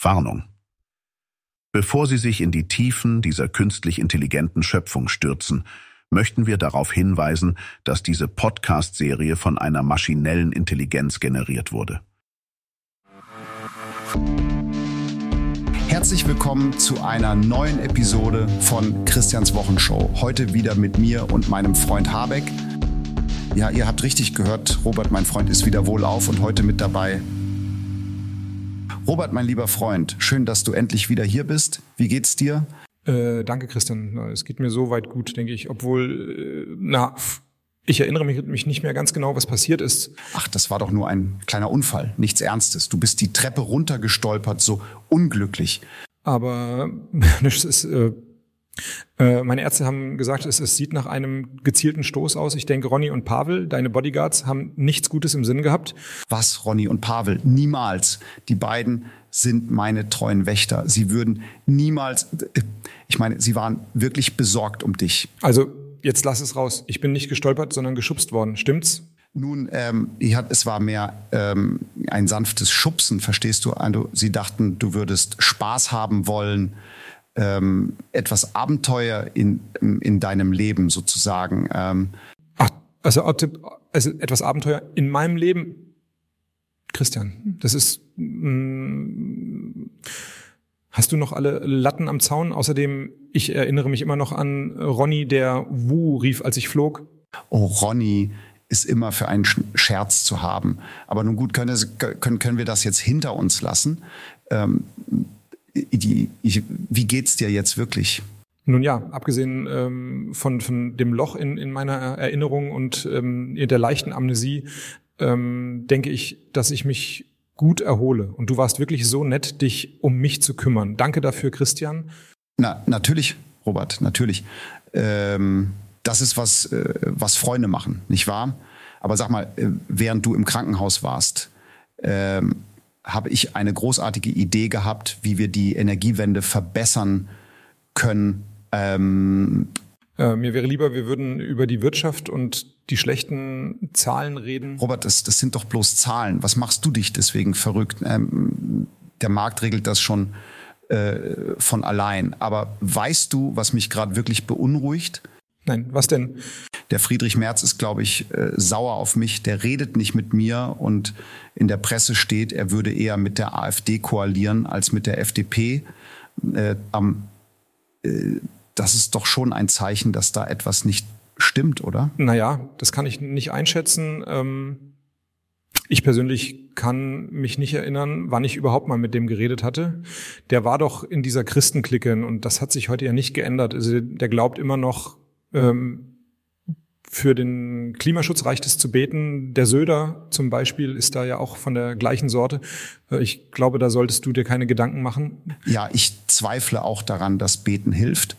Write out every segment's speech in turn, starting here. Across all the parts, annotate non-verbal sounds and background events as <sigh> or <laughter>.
Warnung. Bevor Sie sich in die Tiefen dieser künstlich intelligenten Schöpfung stürzen, möchten wir darauf hinweisen, dass diese Podcast-Serie von einer maschinellen Intelligenz generiert wurde. Herzlich willkommen zu einer neuen Episode von Christians Wochenshow. Heute wieder mit mir und meinem Freund Habeck. Ja, ihr habt richtig gehört, Robert, mein Freund, ist wieder wohlauf und heute mit dabei Robert, mein lieber Freund, schön, dass du endlich wieder hier bist. Wie geht's dir? Äh, danke, Christian. Es geht mir so weit gut, denke ich. Obwohl, äh, na, ich erinnere mich, mich nicht mehr ganz genau, was passiert ist. Ach, das war doch nur ein kleiner Unfall, nichts Ernstes. Du bist die Treppe runtergestolpert, so unglücklich. Aber <laughs> es ist äh, äh, meine Ärzte haben gesagt, es, es, sieht nach einem gezielten Stoß aus. Ich denke, Ronny und Pavel, deine Bodyguards, haben nichts Gutes im Sinn gehabt. Was, Ronny und Pavel? Niemals. Die beiden sind meine treuen Wächter. Sie würden niemals, ich meine, sie waren wirklich besorgt um dich. Also, jetzt lass es raus. Ich bin nicht gestolpert, sondern geschubst worden. Stimmt's? Nun, ähm, hat, es war mehr ähm, ein sanftes Schubsen, verstehst du? Also, sie dachten, du würdest Spaß haben wollen ähm, etwas Abenteuer in, in deinem Leben sozusagen. Ähm. Ach, also, also etwas Abenteuer in meinem Leben. Christian, das ist. Mh, mm, hast du noch alle Latten am Zaun? Außerdem, ich erinnere mich immer noch an Ronny, der Wu rief, als ich flog. Oh, Ronny ist immer für einen Scherz zu haben. Aber nun gut, können, können, können wir das jetzt hinter uns lassen. Ähm, die, ich, wie geht's dir jetzt wirklich? Nun ja, abgesehen ähm, von, von dem Loch in, in meiner Erinnerung und ähm, der leichten Amnesie, ähm, denke ich, dass ich mich gut erhole. Und du warst wirklich so nett, dich um mich zu kümmern. Danke dafür, Christian. Na, natürlich, Robert, natürlich. Ähm, das ist was, äh, was Freunde machen, nicht wahr? Aber sag mal, äh, während du im Krankenhaus warst, ähm, habe ich eine großartige Idee gehabt, wie wir die Energiewende verbessern können. Ähm, äh, mir wäre lieber, wir würden über die Wirtschaft und die schlechten Zahlen reden. Robert, das, das sind doch bloß Zahlen. Was machst du dich deswegen verrückt? Ähm, der Markt regelt das schon äh, von allein. Aber weißt du, was mich gerade wirklich beunruhigt? Nein, was denn? Der Friedrich Merz ist, glaube ich, äh, sauer auf mich. Der redet nicht mit mir und in der Presse steht, er würde eher mit der AfD koalieren als mit der FDP. Äh, äh, das ist doch schon ein Zeichen, dass da etwas nicht stimmt, oder? Naja, das kann ich nicht einschätzen. Ähm, ich persönlich kann mich nicht erinnern, wann ich überhaupt mal mit dem geredet hatte. Der war doch in dieser Christenklicke und das hat sich heute ja nicht geändert. Also der glaubt immer noch, ähm, für den Klimaschutz reicht es zu beten. Der Söder zum Beispiel ist da ja auch von der gleichen Sorte. Äh, ich glaube, da solltest du dir keine Gedanken machen. Ja, ich zweifle auch daran, dass Beten hilft.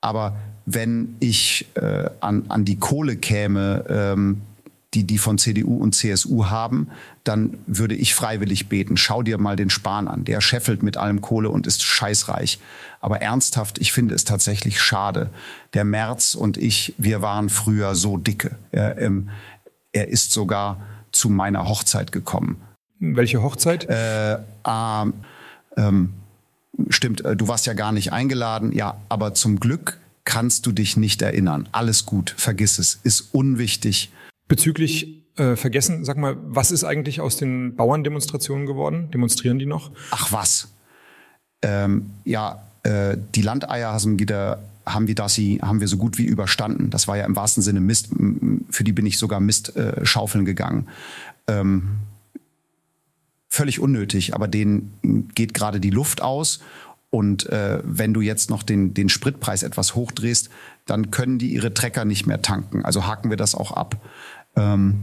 Aber wenn ich äh, an, an die Kohle käme, ähm, die die von CDU und CSU haben, dann würde ich freiwillig beten. Schau dir mal den Spahn an. Der scheffelt mit allem Kohle und ist scheißreich. Aber ernsthaft, ich finde es tatsächlich schade. Der Merz und ich, wir waren früher so dicke. Er, ähm, er ist sogar zu meiner Hochzeit gekommen. Welche Hochzeit? Äh, ähm, ähm, stimmt, äh, du warst ja gar nicht eingeladen. Ja, aber zum Glück kannst du dich nicht erinnern. Alles gut, vergiss es, ist unwichtig. Bezüglich äh, vergessen, sag mal, was ist eigentlich aus den Bauerndemonstrationen geworden? Demonstrieren die noch? Ach was. Ähm, ja, äh, die Landeier haben haben wir das haben wir so gut wie überstanden. Das war ja im wahrsten Sinne Mist. Für die bin ich sogar Mist äh, schaufeln gegangen. Ähm, völlig unnötig, aber denen geht gerade die Luft aus. Und äh, wenn du jetzt noch den, den Spritpreis etwas hochdrehst, dann können die ihre Trecker nicht mehr tanken. Also haken wir das auch ab. Ähm,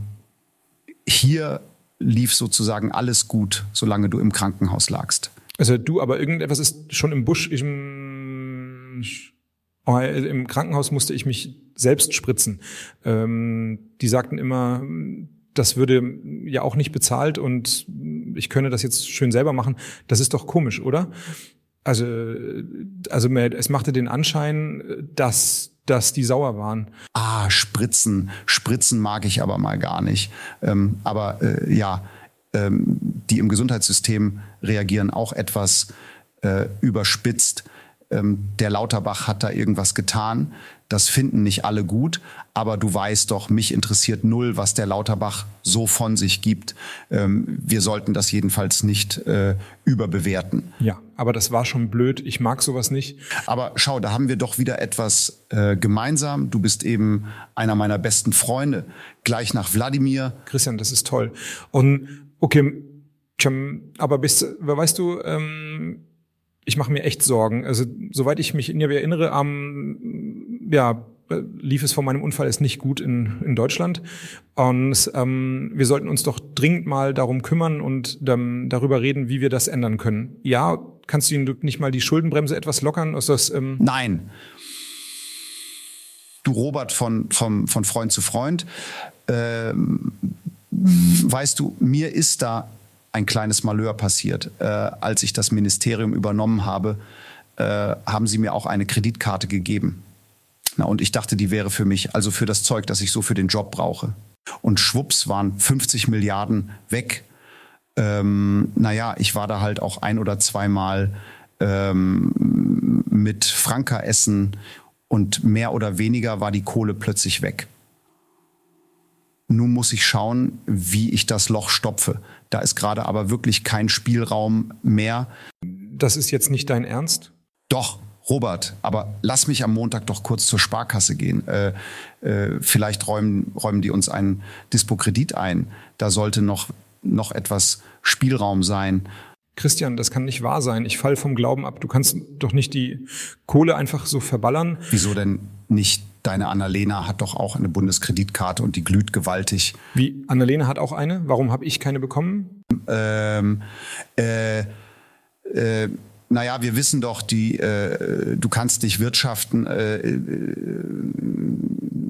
hier lief sozusagen alles gut, solange du im Krankenhaus lagst. Also du, aber irgendetwas ist schon im Busch. Im, oh, im Krankenhaus musste ich mich selbst spritzen. Ähm, die sagten immer, das würde ja auch nicht bezahlt und ich könne das jetzt schön selber machen. Das ist doch komisch, oder? Also, also es machte den Anschein, dass dass die sauer waren. Ah, Spritzen. Spritzen mag ich aber mal gar nicht. Ähm, aber äh, ja, ähm, die im Gesundheitssystem reagieren, auch etwas äh, überspitzt. Ähm, der Lauterbach hat da irgendwas getan. Das finden nicht alle gut, aber du weißt doch, mich interessiert null, was der Lauterbach so von sich gibt. Ähm, wir sollten das jedenfalls nicht äh, überbewerten. Ja, aber das war schon blöd. Ich mag sowas nicht. Aber schau, da haben wir doch wieder etwas äh, gemeinsam. Du bist eben einer meiner besten Freunde. Gleich nach Wladimir. Christian, das ist toll. Und okay, aber bist, weißt du, ähm, ich mache mir echt Sorgen. Also soweit ich mich erinnere, am ja lief es vor meinem Unfall ist nicht gut in, in Deutschland. Und ähm, wir sollten uns doch dringend mal darum kümmern und ähm, darüber reden, wie wir das ändern können. Ja, kannst du Ihnen nicht mal die Schuldenbremse etwas lockern? Ist das, ähm Nein. Du Robert von, von, von Freund zu Freund, ähm, weißt du, mir ist da ein kleines Malheur passiert. Äh, als ich das Ministerium übernommen habe, äh, haben sie mir auch eine Kreditkarte gegeben. Na, und ich dachte, die wäre für mich, also für das Zeug, das ich so für den Job brauche. Und schwupps waren 50 Milliarden weg. Ähm, naja, ich war da halt auch ein oder zweimal ähm, mit Franka essen und mehr oder weniger war die Kohle plötzlich weg. Nun muss ich schauen, wie ich das Loch stopfe. Da ist gerade aber wirklich kein Spielraum mehr. Das ist jetzt nicht dein Ernst? Doch, Robert, aber lass mich am Montag doch kurz zur Sparkasse gehen. Äh, äh, vielleicht räumen, räumen die uns einen Dispo-Kredit ein. Da sollte noch, noch etwas Spielraum sein. Christian, das kann nicht wahr sein. Ich fall vom Glauben ab. Du kannst doch nicht die Kohle einfach so verballern. Wieso denn nicht? Deine Annalena hat doch auch eine Bundeskreditkarte und die glüht gewaltig. Wie? Annalena hat auch eine? Warum habe ich keine bekommen? Ähm, äh, äh, naja, wir wissen doch, die, äh, du kannst dich wirtschaften. Äh, äh,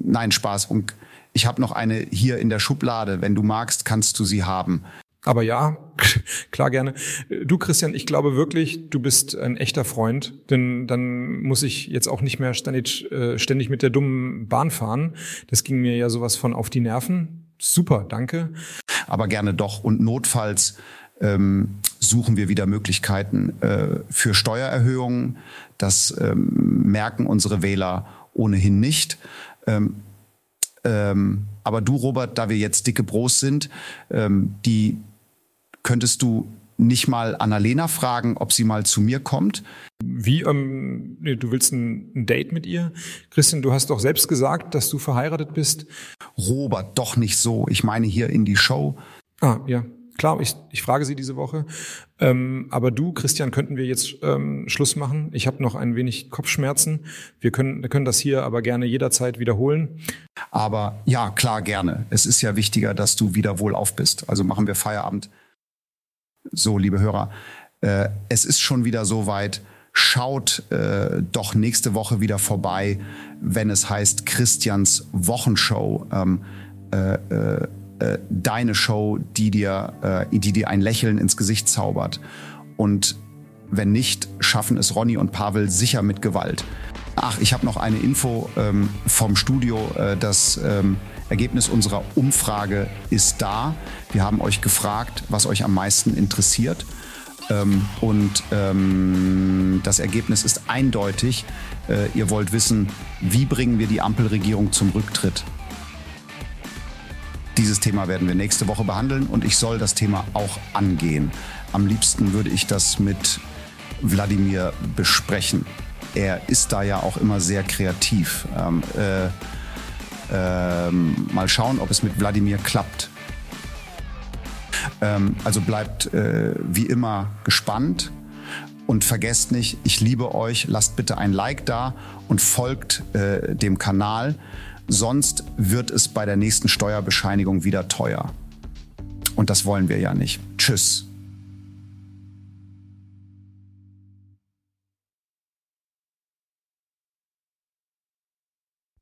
nein, Spaß. Und ich habe noch eine hier in der Schublade. Wenn du magst, kannst du sie haben. Aber ja, <laughs> klar gerne. Du, Christian, ich glaube wirklich, du bist ein echter Freund, denn dann muss ich jetzt auch nicht mehr ständig, äh, ständig mit der dummen Bahn fahren. Das ging mir ja sowas von auf die Nerven. Super, danke. Aber gerne doch. Und notfalls ähm, suchen wir wieder Möglichkeiten äh, für Steuererhöhungen. Das ähm, merken unsere Wähler ohnehin nicht. Ähm, ähm, aber du, Robert, da wir jetzt dicke Bros sind, ähm, die könntest du nicht mal Annalena fragen, ob sie mal zu mir kommt? Wie, ähm, du willst ein, ein, Date mit ihr? Christian, du hast doch selbst gesagt, dass du verheiratet bist. Robert, doch nicht so. Ich meine hier in die Show. Ah, ja. Klar, ich, ich frage sie diese Woche. Ähm, aber du, Christian, könnten wir jetzt ähm, Schluss machen? Ich habe noch ein wenig Kopfschmerzen. Wir können, wir können das hier aber gerne jederzeit wiederholen. Aber ja, klar, gerne. Es ist ja wichtiger, dass du wieder wohlauf bist. Also machen wir Feierabend. So, liebe Hörer, äh, es ist schon wieder soweit. Schaut äh, doch nächste Woche wieder vorbei, wenn es heißt Christians Wochenshow. Ähm, äh, äh äh, deine Show, die dir, äh, die dir ein Lächeln ins Gesicht zaubert. Und wenn nicht, schaffen es Ronny und Pavel sicher mit Gewalt. Ach, ich habe noch eine Info ähm, vom Studio. Äh, das ähm, Ergebnis unserer Umfrage ist da. Wir haben euch gefragt, was euch am meisten interessiert. Ähm, und ähm, das Ergebnis ist eindeutig. Äh, ihr wollt wissen, wie bringen wir die Ampelregierung zum Rücktritt? Dieses Thema werden wir nächste Woche behandeln und ich soll das Thema auch angehen. Am liebsten würde ich das mit Wladimir besprechen. Er ist da ja auch immer sehr kreativ. Ähm, äh, äh, mal schauen, ob es mit Wladimir klappt. Ähm, also bleibt äh, wie immer gespannt und vergesst nicht, ich liebe euch. Lasst bitte ein Like da und folgt äh, dem Kanal. Sonst wird es bei der nächsten Steuerbescheinigung wieder teuer. Und das wollen wir ja nicht. Tschüss.